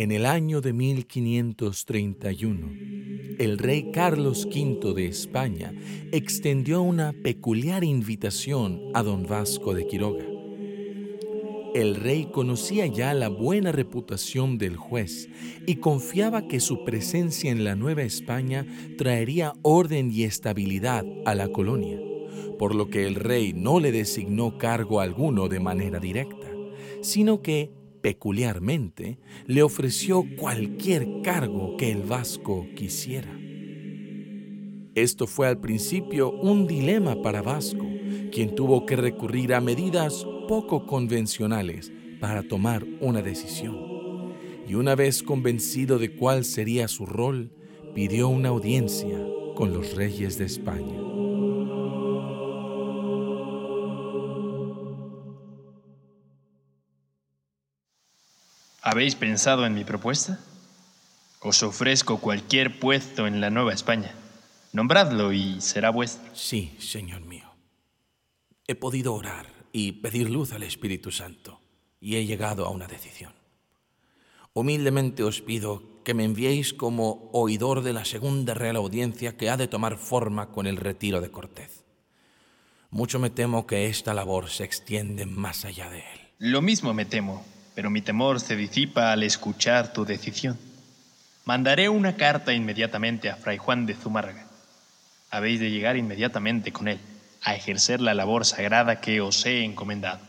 En el año de 1531, el rey Carlos V de España extendió una peculiar invitación a don Vasco de Quiroga. El rey conocía ya la buena reputación del juez y confiaba que su presencia en la Nueva España traería orden y estabilidad a la colonia, por lo que el rey no le designó cargo alguno de manera directa, sino que peculiarmente, le ofreció cualquier cargo que el Vasco quisiera. Esto fue al principio un dilema para Vasco, quien tuvo que recurrir a medidas poco convencionales para tomar una decisión. Y una vez convencido de cuál sería su rol, pidió una audiencia con los reyes de España. ¿Habéis pensado en mi propuesta? Os ofrezco cualquier puesto en la Nueva España. Nombradlo y será vuestro. Sí, Señor mío. He podido orar y pedir luz al Espíritu Santo y he llegado a una decisión. Humildemente os pido que me enviéis como oidor de la segunda Real Audiencia que ha de tomar forma con el retiro de Cortés. Mucho me temo que esta labor se extiende más allá de él. Lo mismo me temo, pero mi temor se disipa al escuchar tu decisión. Mandaré una carta inmediatamente a Fray Juan de Zumárraga. Habéis de llegar inmediatamente con él, a ejercer la labor sagrada que os he encomendado.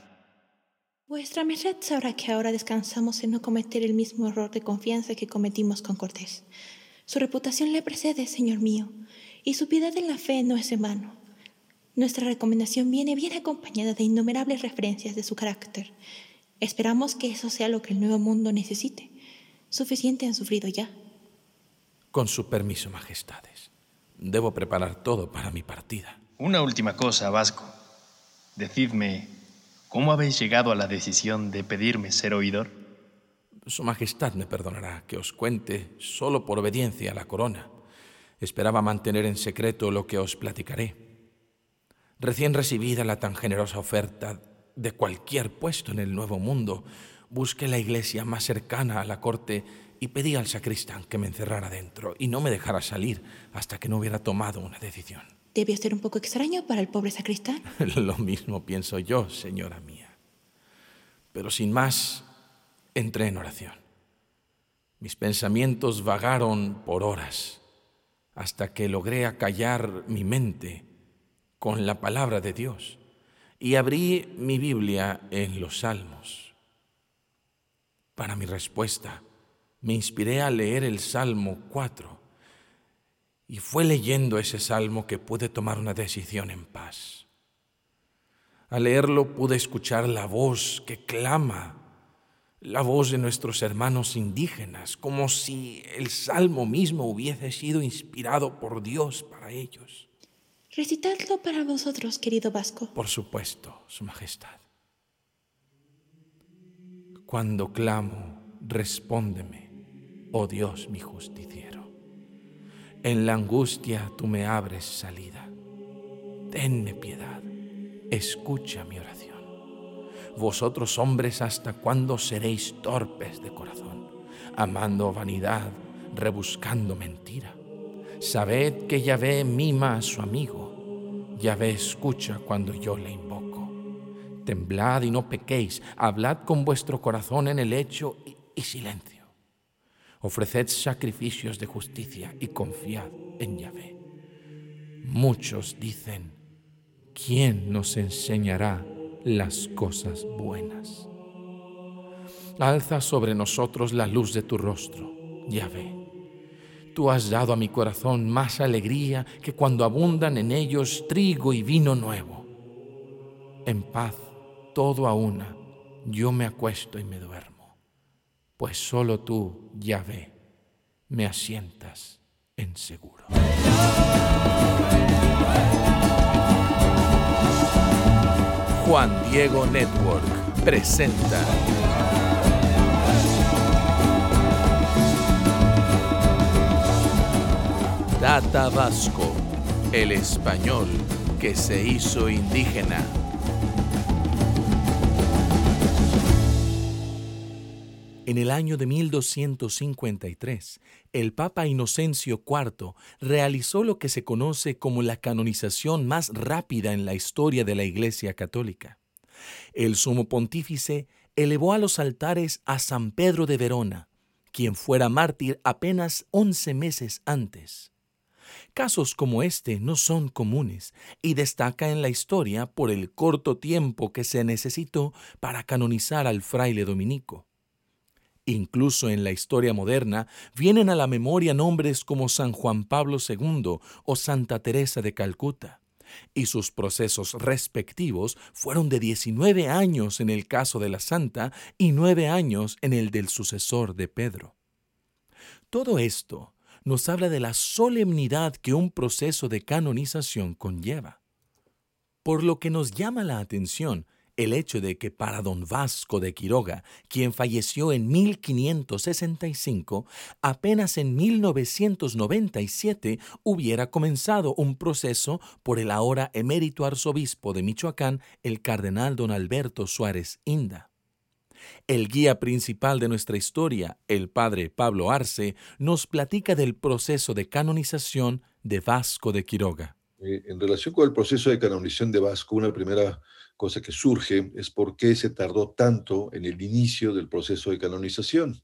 Vuestra merced sabrá que ahora descansamos en no cometer el mismo error de confianza que cometimos con Cortés. Su reputación le precede, señor mío, y su piedad en la fe no es en vano. Nuestra recomendación viene bien acompañada de innumerables referencias de su carácter, Esperamos que eso sea lo que el nuevo mundo necesite. Suficiente han sufrido ya. Con su permiso, majestades. Debo preparar todo para mi partida. Una última cosa, Vasco. Decidme, ¿cómo habéis llegado a la decisión de pedirme ser oidor? Su Majestad me perdonará que os cuente solo por obediencia a la corona. Esperaba mantener en secreto lo que os platicaré. Recién recibida la tan generosa oferta de cualquier puesto en el Nuevo Mundo, busqué la iglesia más cercana a la corte y pedí al sacristán que me encerrara dentro y no me dejara salir hasta que no hubiera tomado una decisión. Debió ser un poco extraño para el pobre sacristán. Lo mismo pienso yo, señora mía. Pero sin más, entré en oración. Mis pensamientos vagaron por horas hasta que logré acallar mi mente con la palabra de Dios y abrí mi Biblia en los Salmos. Para mi respuesta, me inspiré a leer el Salmo 4 y fue leyendo ese salmo que pude tomar una decisión en paz. Al leerlo pude escuchar la voz que clama, la voz de nuestros hermanos indígenas, como si el salmo mismo hubiese sido inspirado por Dios para ellos. Recitadlo para vosotros, querido Vasco. Por supuesto, Su Majestad. Cuando clamo, respóndeme, oh Dios mi justiciero. En la angustia tú me abres salida. Tenme piedad, escucha mi oración. Vosotros hombres, ¿hasta cuándo seréis torpes de corazón, amando vanidad, rebuscando mentira? Sabed que Yahvé mima a su amigo. Yahvé escucha cuando yo le invoco. Temblad y no pequéis, hablad con vuestro corazón en el hecho y, y silencio. Ofreced sacrificios de justicia y confiad en Yahvé. Muchos dicen, ¿quién nos enseñará las cosas buenas? Alza sobre nosotros la luz de tu rostro, Yahvé Tú has dado a mi corazón más alegría que cuando abundan en ellos trigo y vino nuevo. En paz, todo a una, yo me acuesto y me duermo, pues solo tú, Yahvé, me asientas en seguro. Juan Diego Network presenta Data Vasco, el español que se hizo indígena. En el año de 1253, el Papa Inocencio IV realizó lo que se conoce como la canonización más rápida en la historia de la Iglesia Católica. El sumo pontífice elevó a los altares a San Pedro de Verona, quien fuera mártir apenas once meses antes. Casos como este no son comunes y destaca en la historia por el corto tiempo que se necesitó para canonizar al fraile dominico. Incluso en la historia moderna vienen a la memoria nombres como San Juan Pablo II o Santa Teresa de Calcuta, y sus procesos respectivos fueron de 19 años en el caso de la santa y 9 años en el del sucesor de Pedro. Todo esto nos habla de la solemnidad que un proceso de canonización conlleva. Por lo que nos llama la atención el hecho de que para don Vasco de Quiroga, quien falleció en 1565, apenas en 1997 hubiera comenzado un proceso por el ahora emérito arzobispo de Michoacán, el cardenal don Alberto Suárez Inda. El guía principal de nuestra historia, el padre Pablo Arce, nos platica del proceso de canonización de Vasco de Quiroga. Eh, en relación con el proceso de canonización de Vasco, una primera cosa que surge es por qué se tardó tanto en el inicio del proceso de canonización.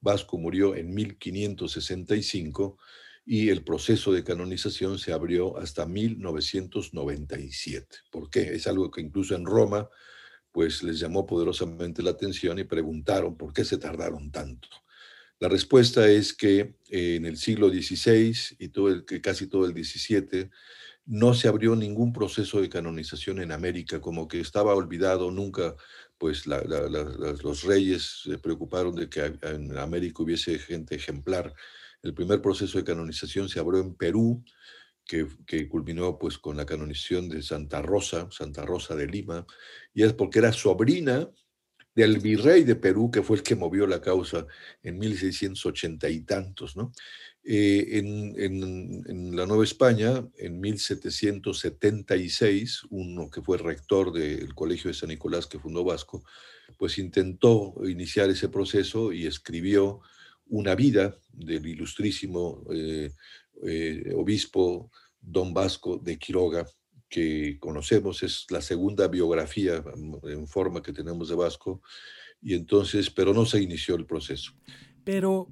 Vasco murió en 1565 y el proceso de canonización se abrió hasta 1997. ¿Por qué? Es algo que incluso en Roma pues les llamó poderosamente la atención y preguntaron por qué se tardaron tanto. La respuesta es que eh, en el siglo XVI y todo el, casi todo el XVII no se abrió ningún proceso de canonización en América, como que estaba olvidado, nunca pues los reyes se preocuparon de que en América hubiese gente ejemplar. El primer proceso de canonización se abrió en Perú, que, culminó pues con la canonización de Santa Rosa, Santa Rosa de Lima, y es porque era sobrina del virrey de Perú, que fue el que movió la causa en 1680 y tantos, ¿no? Eh, en, la Nueva España, en 1776, uno que fue rector del Colegio de San Nicolás que fundó Vasco, pues intentó iniciar ese proceso y escribió una vida del ilustrísimo eh, eh, obispo don Vasco de Quiroga, que conocemos, es la segunda biografía mm, en forma que tenemos de Vasco, y entonces, pero no se inició el proceso. Pero,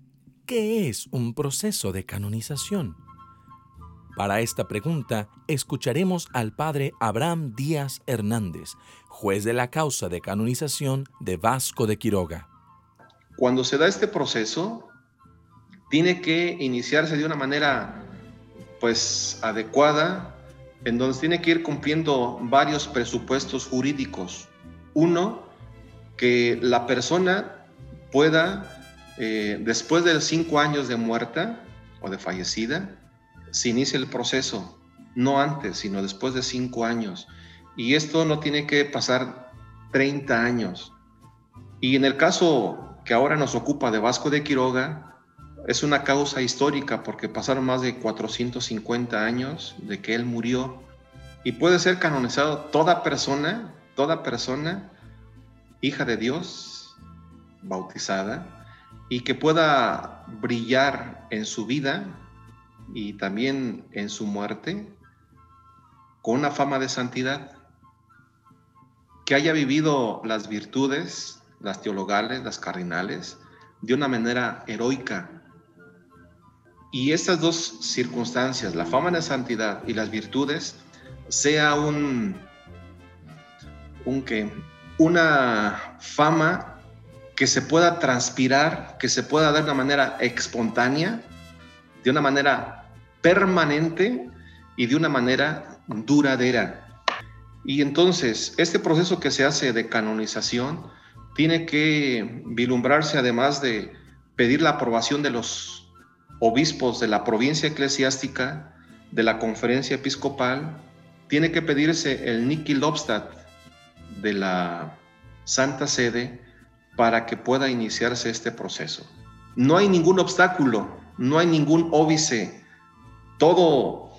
¿Qué es un proceso de canonización? Para esta pregunta, escucharemos al padre Abraham Díaz Hernández, juez de la causa de canonización de Vasco de Quiroga. Cuando se da este proceso, tiene que iniciarse de una manera pues adecuada, en donde tiene que ir cumpliendo varios presupuestos jurídicos. Uno, que la persona pueda eh, después de cinco años de muerta o de fallecida, se inicia el proceso, no antes, sino después de cinco años. Y esto no tiene que pasar 30 años. Y en el caso que ahora nos ocupa de Vasco de Quiroga, es una causa histórica porque pasaron más de 450 años de que él murió y puede ser canonizado toda persona, toda persona, hija de Dios, bautizada, y que pueda brillar en su vida y también en su muerte con una fama de santidad, que haya vivido las virtudes, las teologales, las cardinales, de una manera heroica. Y estas dos circunstancias, la fama de santidad y las virtudes, sea un, un que, una fama que se pueda transpirar, que se pueda dar de una manera espontánea, de una manera permanente y de una manera duradera. Y entonces, este proceso que se hace de canonización tiene que vilumbrarse además de pedir la aprobación de los obispos de la provincia eclesiástica, de la conferencia episcopal, tiene que pedirse el Niki Lobstadt de la Santa Sede, para que pueda iniciarse este proceso. No hay ningún obstáculo, no hay ningún óbice, todo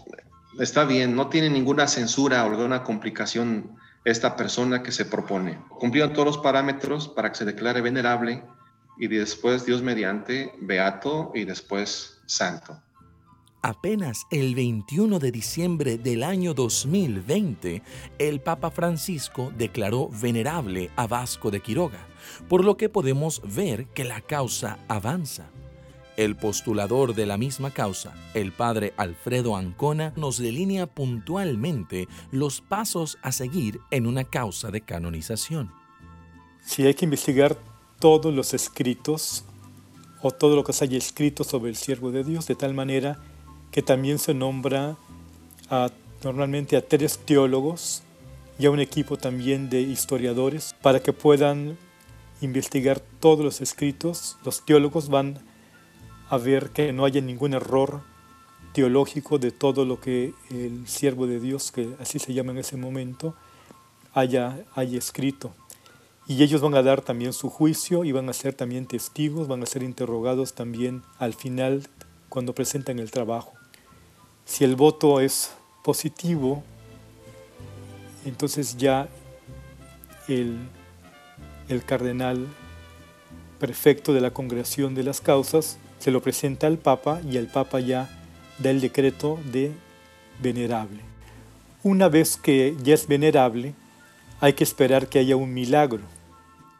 está bien, no tiene ninguna censura o alguna complicación esta persona que se propone. Cumplieron todos los parámetros para que se declare venerable y después Dios mediante beato y después santo. Apenas el 21 de diciembre del año 2020, el Papa Francisco declaró venerable a Vasco de Quiroga, por lo que podemos ver que la causa avanza. El postulador de la misma causa, el padre Alfredo Ancona, nos delinea puntualmente los pasos a seguir en una causa de canonización. Si hay que investigar todos los escritos o todo lo que se haya escrito sobre el siervo de Dios, de tal manera que también se nombra normalmente a tres teólogos y a un equipo también de historiadores para que puedan investigar todos los escritos. Los teólogos van a ver que no haya ningún error teológico de todo lo que el siervo de Dios, que así se llama en ese momento, haya, haya escrito. Y ellos van a dar también su juicio y van a ser también testigos, van a ser interrogados también al final cuando presentan el trabajo. Si el voto es positivo, entonces ya el, el cardenal prefecto de la congregación de las causas se lo presenta al Papa y el Papa ya da el decreto de venerable. Una vez que ya es venerable, hay que esperar que haya un milagro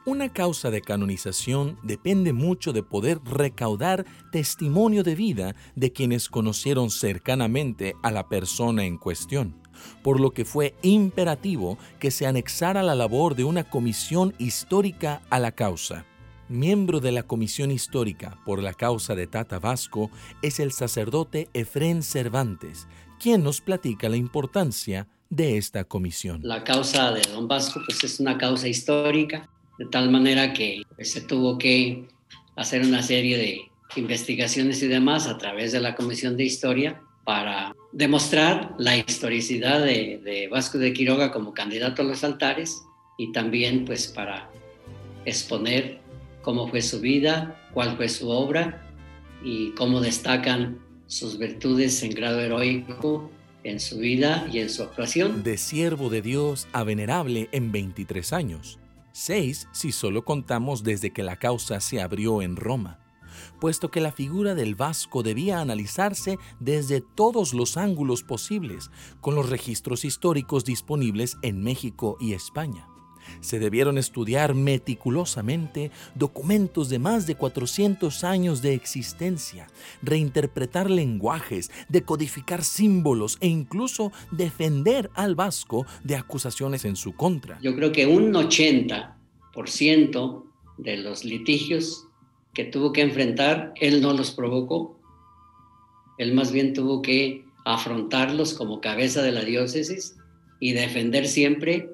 una causa de canonización depende mucho de poder recaudar testimonio de vida de quienes conocieron cercanamente a la persona en cuestión, por lo que fue imperativo que se anexara la labor de una comisión histórica a la causa. Miembro de la Comisión Histórica por la causa de Tata Vasco es el sacerdote Efrén Cervantes, quien nos platica la importancia de esta comisión. La causa de Don Vasco pues es una causa histórica de tal manera que pues, se tuvo que hacer una serie de investigaciones y demás a través de la Comisión de Historia para demostrar la historicidad de, Vasco de Quiroga como candidato a los altares y también pues para exponer cómo fue su vida, cuál fue su obra y cómo destacan sus virtudes en grado heroico en su vida y en su actuación. De siervo de Dios a venerable en 23 años seis si solo contamos desde que la causa se abrió en Roma, puesto que la figura del vasco debía analizarse desde todos los ángulos posibles, con los registros históricos disponibles en México y España se debieron estudiar meticulosamente documentos de más de 400 años de existencia, reinterpretar lenguajes, decodificar símbolos e incluso defender al vasco de acusaciones en su contra. Yo creo que un 80% de los litigios que tuvo que enfrentar, él no los provocó. Él más bien tuvo que afrontarlos como cabeza de la diócesis y defender siempre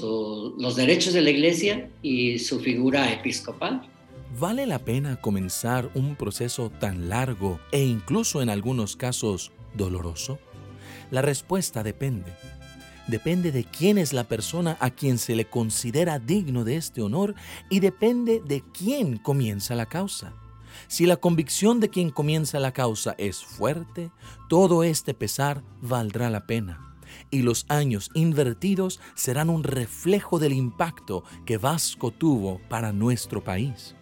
los derechos de la iglesia y su figura episcopal. ¿Vale la pena comenzar un proceso tan largo e incluso en algunos casos doloroso? La respuesta depende. Depende de quién es la persona a quien se le considera digno de este honor y depende de quién comienza la causa. Si la convicción de quien comienza la causa es fuerte, todo este pesar valdrá la pena y los años invertidos serán un reflejo del impacto que Vasco tuvo para nuestro país.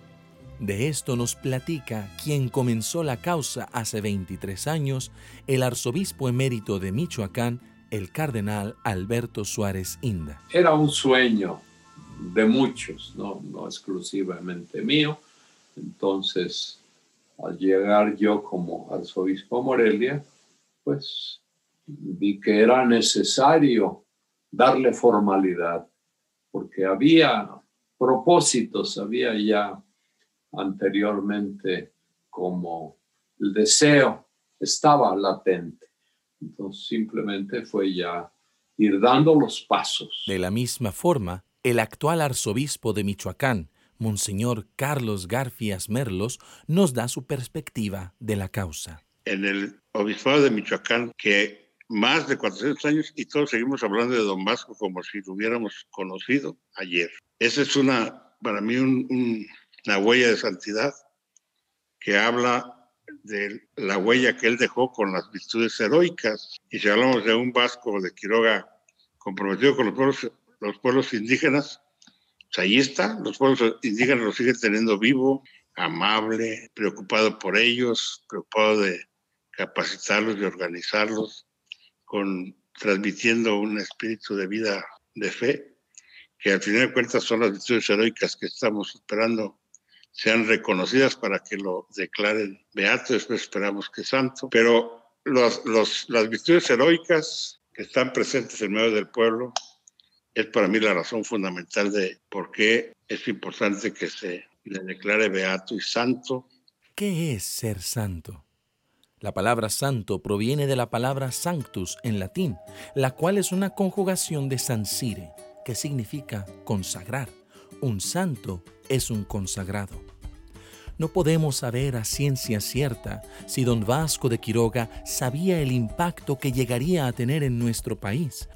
De esto nos platica quien comenzó la causa hace 23 años, el arzobispo emérito de Michoacán, el cardenal Alberto Suárez Inda. Era un sueño de muchos, no, no exclusivamente mío. Entonces, al llegar yo como arzobispo Morelia, pues vi que era necesario darle formalidad, porque había propósitos, había ya anteriormente como el deseo estaba latente. Entonces simplemente fue ya ir dando los pasos. De la misma forma, el actual arzobispo de Michoacán, Monseñor Carlos Garfias Merlos, nos da su perspectiva de la causa. En el obispado de Michoacán, que más de 400 años y todos seguimos hablando de Don Vasco como si lo hubiéramos conocido ayer. Esa es una, para mí, una huella de santidad que habla de la huella que él dejó con las virtudes heroicas. Y si hablamos de un Vasco de Quiroga comprometido con los pueblos, los pueblos indígenas, Pues ahí está, los pueblos indígenas los siguen teniendo vivo, amable, preocupado por ellos, preocupado de capacitarlos y organizarlos, con, transmitiendo un espíritu de vida de fe, que al final de cuentas son las virtudes heroicas que estamos esperando sean reconocidas para que lo declaren beato, después esperamos que santo, pero los, los, las virtudes heroicas que están presentes en medio del pueblo es para mí la razón fundamental de por qué es importante que se le declare beato y santo. ¿Qué es ser santo? La palabra santo proviene de la palabra sanctus en latín, la cual es una conjugación de sansire, que significa consagrar. Un santo es un consagrado. No podemos saber a ciencia cierta si don Vasco de Quiroga sabía el impacto que llegaría a tener en nuestro país.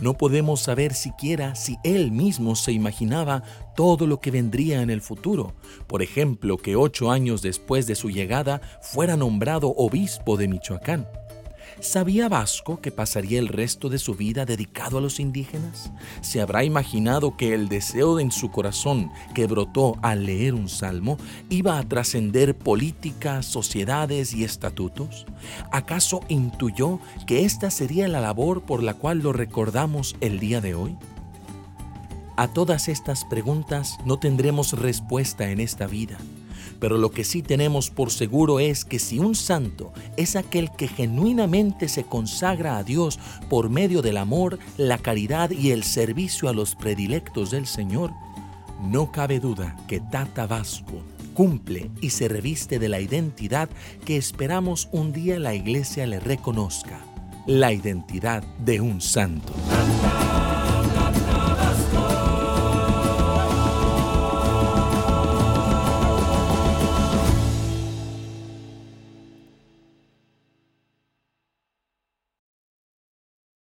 No podemos saber siquiera si él mismo se imaginaba todo lo que vendría en el futuro. Por ejemplo, que ocho años después de su llegada fuera nombrado obispo de Michoacán. ¿Sabía Vasco que pasaría el resto de su vida dedicado a los indígenas? ¿Se habrá imaginado que el deseo en su corazón que brotó al leer un salmo iba a trascender políticas, sociedades y estatutos? ¿Acaso intuyó que esta sería la labor por la cual lo recordamos el día de hoy? A todas estas preguntas no tendremos respuesta en esta vida pero lo que sí tenemos por seguro es que si un santo es aquel que genuinamente se consagra a Dios por medio del amor, la caridad y el servicio a los predilectos del Señor, no cabe duda que Tata Vasco cumple y se reviste de la identidad que esperamos un día la iglesia le reconozca, la identidad de un santo.